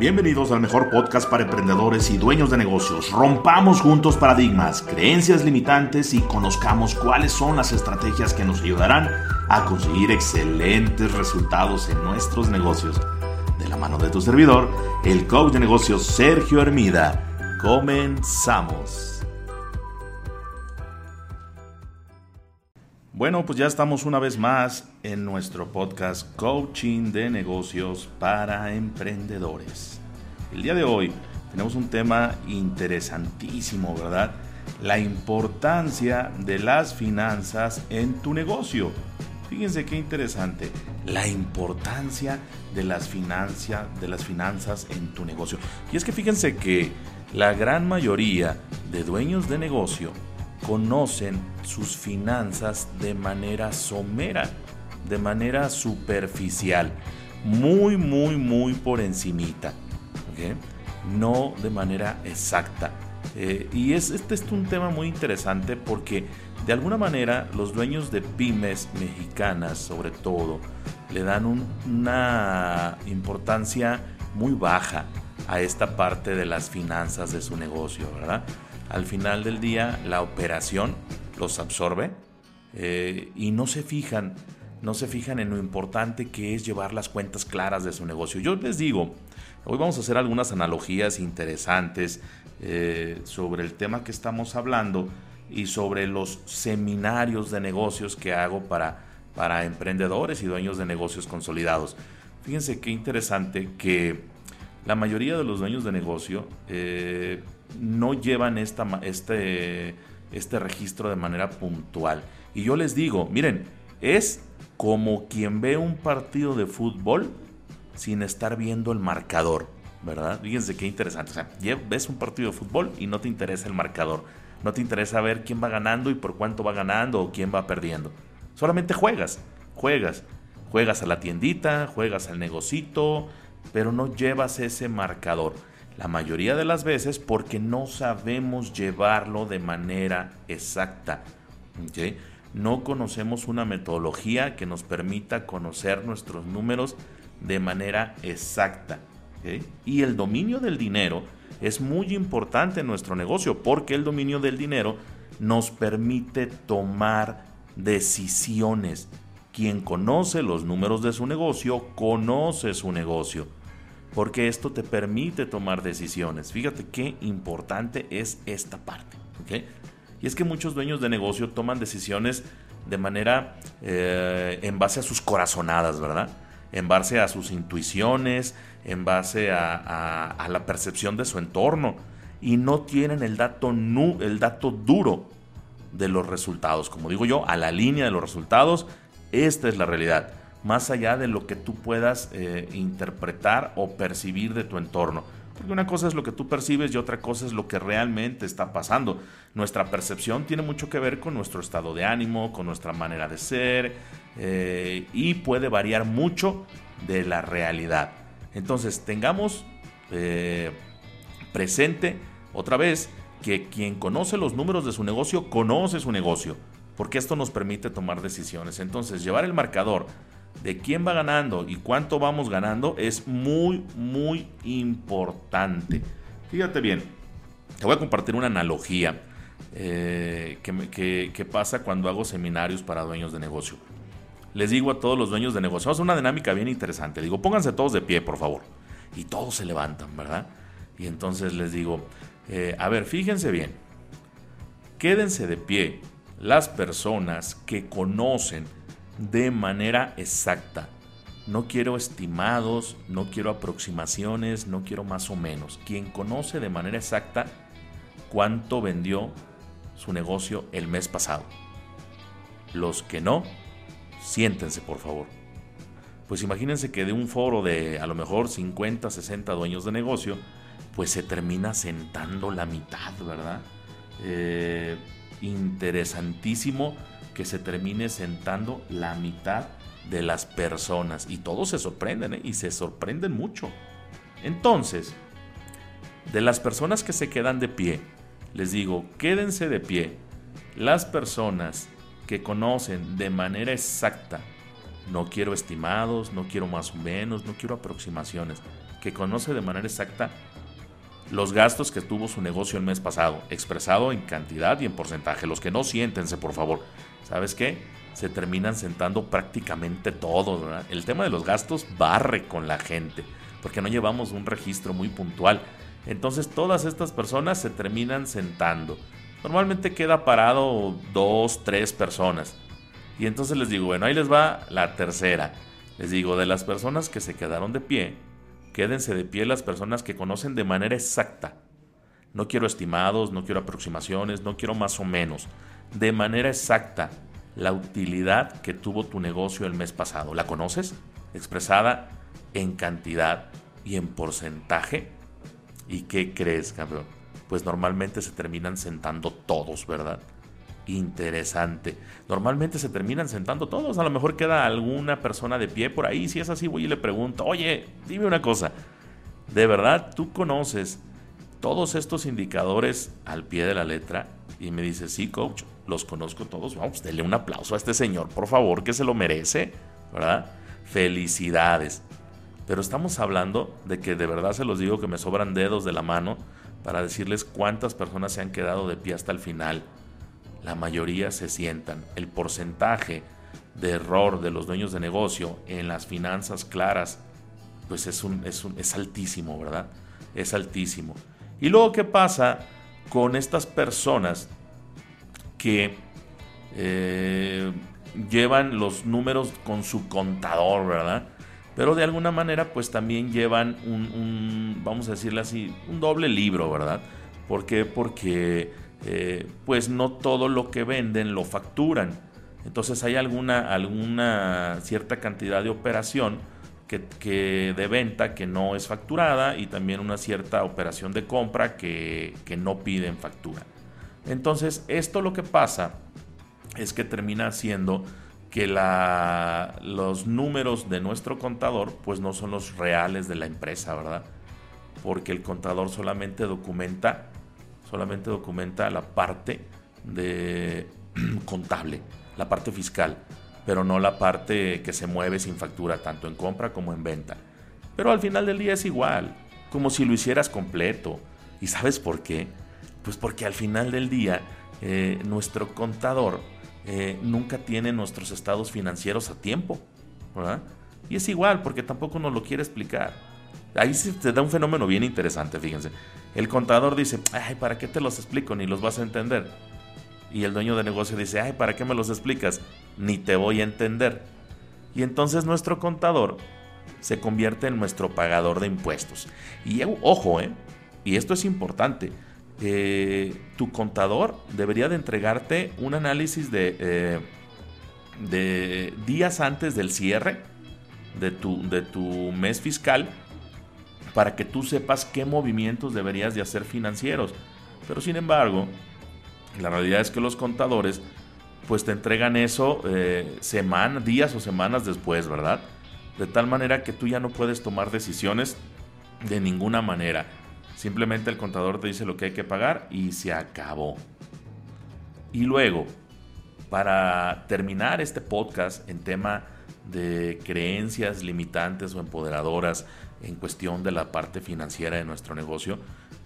Bienvenidos al mejor podcast para emprendedores y dueños de negocios. Rompamos juntos paradigmas, creencias limitantes y conozcamos cuáles son las estrategias que nos ayudarán a conseguir excelentes resultados en nuestros negocios. De la mano de tu servidor, el coach de negocios Sergio Hermida. Comenzamos. Bueno, pues ya estamos una vez más en nuestro podcast Coaching de Negocios para Emprendedores. El día de hoy tenemos un tema interesantísimo, ¿verdad? La importancia de las finanzas en tu negocio. Fíjense qué interesante, la importancia de las, de las finanzas en tu negocio. Y es que fíjense que la gran mayoría de dueños de negocio conocen sus finanzas de manera somera, de manera superficial, muy, muy, muy por encimita, no de manera exacta. Eh, y es, este es un tema muy interesante porque de alguna manera los dueños de pymes mexicanas, sobre todo, le dan una importancia muy baja a esta parte de las finanzas de su negocio, ¿verdad? Al final del día la operación los absorbe eh, y no se fijan, no se fijan en lo importante que es llevar las cuentas claras de su negocio. Yo les digo, hoy vamos a hacer algunas analogías interesantes eh, sobre el tema que estamos hablando y sobre los seminarios de negocios que hago para, para emprendedores y dueños de negocios consolidados. Fíjense qué interesante que la mayoría de los dueños de negocio eh, no llevan este, este registro de manera puntual. Y yo les digo, miren, es como quien ve un partido de fútbol sin estar viendo el marcador, ¿verdad? Fíjense qué interesante. O sea, ves un partido de fútbol y no te interesa el marcador. No te interesa ver quién va ganando y por cuánto va ganando o quién va perdiendo. Solamente juegas, juegas. Juegas a la tiendita, juegas al negocito, pero no llevas ese marcador la mayoría de las veces porque no sabemos llevarlo de manera exacta. No conocemos una metodología que nos permita conocer nuestros números de manera exacta. Y el dominio del dinero es muy importante en nuestro negocio porque el dominio del dinero nos permite tomar decisiones. Quien conoce los números de su negocio, conoce su negocio porque esto te permite tomar decisiones. Fíjate qué importante es esta parte. Y es que muchos dueños de negocio toman decisiones de manera eh, en base a sus corazonadas, ¿verdad? En base a sus intuiciones, en base a, la percepción de su entorno y no tienen el dato, el dato duro de los resultados. Como digo yo, a la línea de los resultados, esta es la realidad más allá de lo que tú puedas eh, interpretar o percibir de tu entorno. Porque una cosa es lo que tú percibes y otra cosa es lo que realmente está pasando. Nuestra percepción tiene mucho que ver con nuestro estado de ánimo, con nuestra manera de ser eh, y puede variar mucho de la realidad. Entonces tengamos eh, presente otra vez que quien conoce los números de su negocio conoce su negocio, porque esto nos permite tomar decisiones. Entonces llevar el marcador de quién va ganando y cuánto vamos ganando es muy, muy importante. Fíjate bien, te voy a compartir una analogía eh, que, pasa cuando hago seminarios para dueños de negocio. Les digo a todos los dueños de negocio, es una dinámica bien interesante. Digo, pónganse todos de pie, por favor. Y todos se levantan, ¿verdad? Y entonces les digo, eh, a ver, fíjense bien, quédense de pie las personas que conocen de manera exacta. No quiero estimados, no quiero aproximaciones, no quiero más o menos. Quien conoce de manera exacta cuánto vendió su negocio el mes pasado. Los que no, siéntense por favor. Pues imagínense que de un foro de a lo mejor 50, 60 dueños de negocio, pues se termina sentando la mitad, ¿verdad? Eh, interesantísimo que se termine sentando la mitad de las personas. Y todos se sorprenden, ¿eh? y se sorprenden mucho. Entonces, de las personas que se quedan de pie, les digo, quédense de pie. Las personas que conocen de manera exacta, no quiero estimados, no quiero más o menos, no quiero aproximaciones. que conoce de manera exacta los gastos que tuvo su negocio el mes pasado, expresado en cantidad y en porcentaje. Los que no siéntense, por favor. ¿Sabes qué? Se terminan sentando prácticamente todos. El tema de los gastos barre con la gente, porque no llevamos un registro muy puntual. Entonces todas estas personas se terminan sentando. Normalmente queda parado dos, tres personas. Y entonces les digo, bueno, ahí les va la tercera. Les digo, de las personas que se quedaron de pie, quédense de pie las personas que conocen de manera exacta. No quiero estimados, no quiero aproximaciones, no quiero más o menos. De manera exacta, la utilidad que tuvo tu negocio el mes pasado. ¿La conoces? Expresada en cantidad y en porcentaje. ¿Y qué crees, cabrón? Pues normalmente se terminan sentando todos, ¿verdad? Interesante. Normalmente se terminan sentando todos. A lo mejor queda alguna persona de pie por ahí. Si es así, voy y le pregunto, oye, dime una cosa. ¿De verdad tú conoces todos estos indicadores al pie de la letra? Y me dice, sí, coach, los conozco todos. Vamos, denle un aplauso a este señor, por favor, que se lo merece, ¿verdad? Felicidades. Pero estamos hablando de que de verdad se los digo que me sobran dedos de la mano para decirles cuántas personas se han quedado de pie hasta el final. La mayoría se sientan. El porcentaje de error de los dueños de negocio en las finanzas claras, pues es, un, es, un, es altísimo, ¿verdad? Es altísimo. Y luego, ¿qué pasa con estas personas que eh, llevan los números con su contador, ¿verdad? pero de alguna manera pues también llevan un, vamos a decirle así, un doble libro, ¿verdad? ¿Por qué? Porque eh, pues no todo lo que venden lo facturan. Entonces hay alguna, alguna cierta cantidad de operación que, de venta que no es facturada y también una cierta operación de compra que, que no piden factura. Entonces esto lo que pasa es que termina siendo que los números de nuestro contador pues no son los reales de la empresa, ¿verdad? Porque el contador solamente documenta, solamente documenta la parte de contable, la parte fiscal, pero no la parte que se mueve sin factura, tanto en compra como en venta. Pero al final del día es igual, como si lo hicieras completo. ¿Y sabes por qué? Pues porque al final del día eh, nuestro contador eh, nunca tiene nuestros estados financieros a tiempo. Y es igual, porque tampoco nos lo quiere explicar. Ahí se te da un fenómeno bien interesante, fíjense. El contador dice, ay, ¿para qué te los explico? Ni los vas a entender. Y el dueño de negocio dice, ay, ¿para qué me los explicas? Ni te voy a entender. Y entonces nuestro contador se convierte en nuestro pagador de impuestos. Y ojo, ¿eh? Y esto es importante eh, tu contador debería de entregarte un análisis de, eh, de días antes del cierre de tu, de tu mes fiscal para que tú sepas qué movimientos deberías de hacer financieros. Pero sin embargo, la realidad es que los contadores pues te entregan eso eh, días o semanas después, ¿verdad? De tal manera que tú ya no puedes tomar decisiones de ninguna manera. Simplemente el contador te dice lo que hay que pagar y se acabó. Y luego, para terminar este podcast en tema de creencias limitantes o empoderadoras en cuestión de la parte financiera de nuestro negocio,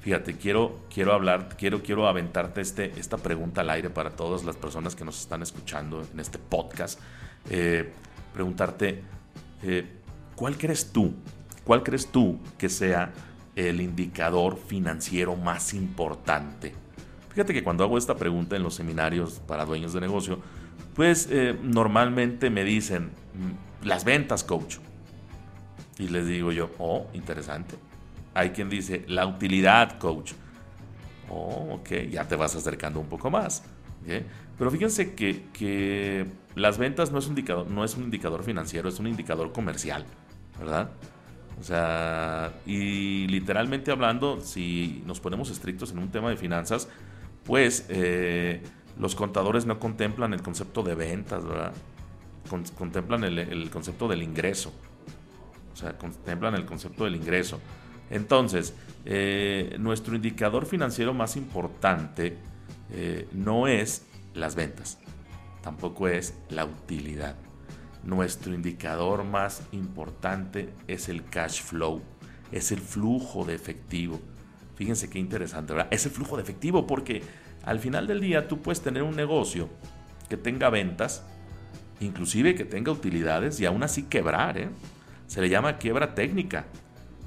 fíjate, quiero, quiero hablar, quiero, quiero aventarte este, esta pregunta al aire para todas las personas que nos están escuchando en este podcast. Eh, preguntarte, eh, ¿cuál crees tú? ¿Cuál crees tú que sea el indicador financiero más importante? Fíjate que cuando hago esta pregunta en los seminarios para dueños de negocio, pues eh, normalmente me dicen mm, las ventas, coach. Y les digo yo, oh, interesante. Hay quien dice la utilidad, coach. Oh, ok, ya te vas acercando un poco más. Pero fíjense que, que, las ventas no es, un indicador, no es un indicador financiero, es un indicador comercial, ¿verdad? O sea, y literalmente hablando, si nos ponemos estrictos en un tema de finanzas, pues eh, los contadores no contemplan el concepto de ventas, ¿verdad? contemplan el, concepto del ingreso. O sea, contemplan el concepto del ingreso. Entonces, eh, nuestro indicador financiero más importante eh, no es las ventas, tampoco es la utilidad nuestro indicador más importante es el cash flow, es el flujo de efectivo. Fíjense qué interesante, ¿verdad? Es el flujo de efectivo porque al final del día tú puedes tener un negocio que tenga ventas, inclusive que tenga utilidades y aún así quebrar, ¿eh? Se le llama quiebra técnica.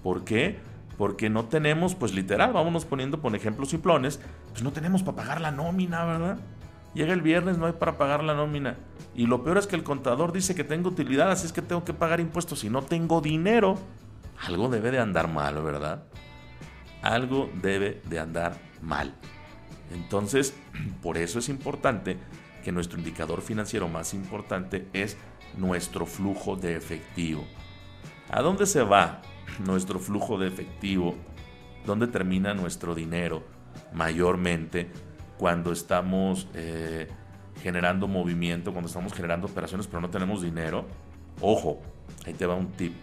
¿Por qué? Porque no tenemos, pues literal, vámonos poniendo por ejemplos simplones, pues no tenemos para pagar la nómina, ¿verdad? Llega el viernes, no hay para pagar la nómina. Y lo peor es que el contador dice que tengo utilidad, así es que tengo que pagar impuestos y no tengo dinero. Algo debe de andar mal, ¿verdad? Algo debe de andar mal. Entonces, por eso es importante que nuestro indicador financiero más importante es nuestro flujo de efectivo. ¿A dónde se va nuestro flujo de efectivo? ¿Dónde termina nuestro dinero? Mayormente cuando estamos eh, generando movimiento, cuando estamos generando operaciones pero no tenemos dinero. Ojo, ahí te va un tip.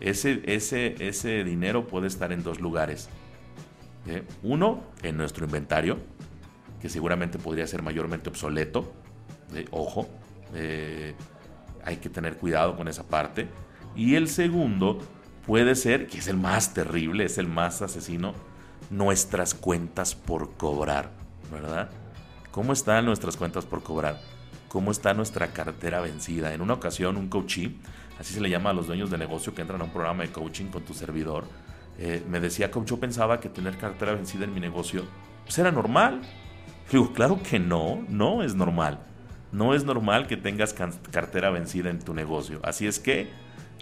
Ese, ese, ese dinero puede estar en dos lugares. ¿eh? Uno, en nuestro inventario, que seguramente podría ser mayormente obsoleto. ¿eh? Ojo, hay que tener cuidado con esa parte. Y el segundo puede ser, que es el más terrible, es el más asesino, nuestras cuentas por cobrar, ¿Cómo están nuestras cuentas por cobrar? ¿Cómo está nuestra cartera vencida? En una ocasión, un coachee, así se le llama a los dueños de negocio que entran a un programa de coaching con tu servidor, eh, me decía, coach, yo pensaba que tener cartera vencida en mi negocio pues era normal. Digo, claro que no, no es normal. No es normal que tengas cartera vencida en tu negocio. Así es que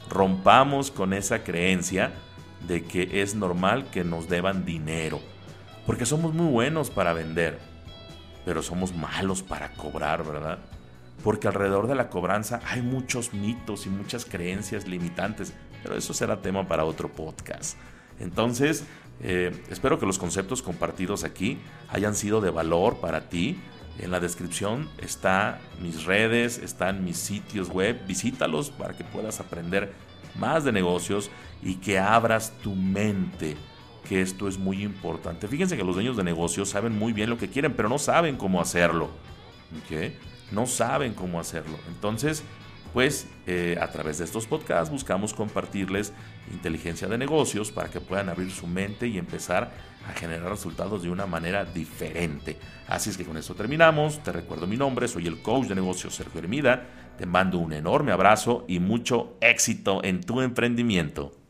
rompamos con esa creencia de que es normal que nos deban dinero. Porque somos muy buenos para vender, pero somos malos para cobrar, ¿verdad? Porque alrededor de la cobranza hay muchos mitos y muchas creencias limitantes, pero eso será tema para otro podcast. Entonces, eh, espero que los conceptos compartidos aquí hayan sido de valor para ti en la descripción está mis redes, están mis sitios web. Visítalos para que puedas aprender más de negocios y que abras tu mente, que esto es muy importante. Fíjense que los dueños de negocios saben muy bien lo que quieren, pero no saben cómo hacerlo. No saben cómo hacerlo. Entonces, pues eh, a través de estos podcasts buscamos compartirles inteligencia de negocios para que puedan abrir su mente y empezar a generar resultados de una manera diferente. Así es que con esto terminamos. Te recuerdo mi nombre, soy el coach de negocios Sergio Hermida. Te mando un enorme abrazo y mucho éxito en tu emprendimiento.